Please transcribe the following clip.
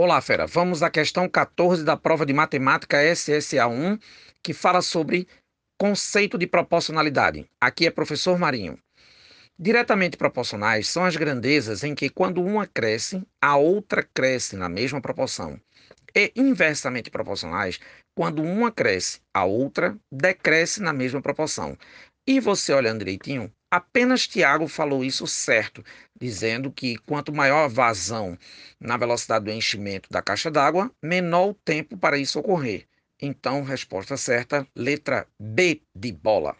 Olá, fera. Vamos à questão 14 da prova de matemática SSA1, que fala sobre conceito de proporcionalidade. Aqui é professor Marinho. Diretamente proporcionais são as grandezas em que, quando uma cresce, a outra cresce na mesma proporção. E inversamente proporcionais, quando uma cresce, a outra decresce na mesma proporção. E você olhando direitinho, Apenas Tiago falou isso certo, dizendo que quanto maior a vazão na velocidade do enchimento da caixa d'água, menor o tempo para isso ocorrer. Então, resposta certa, letra B de bola.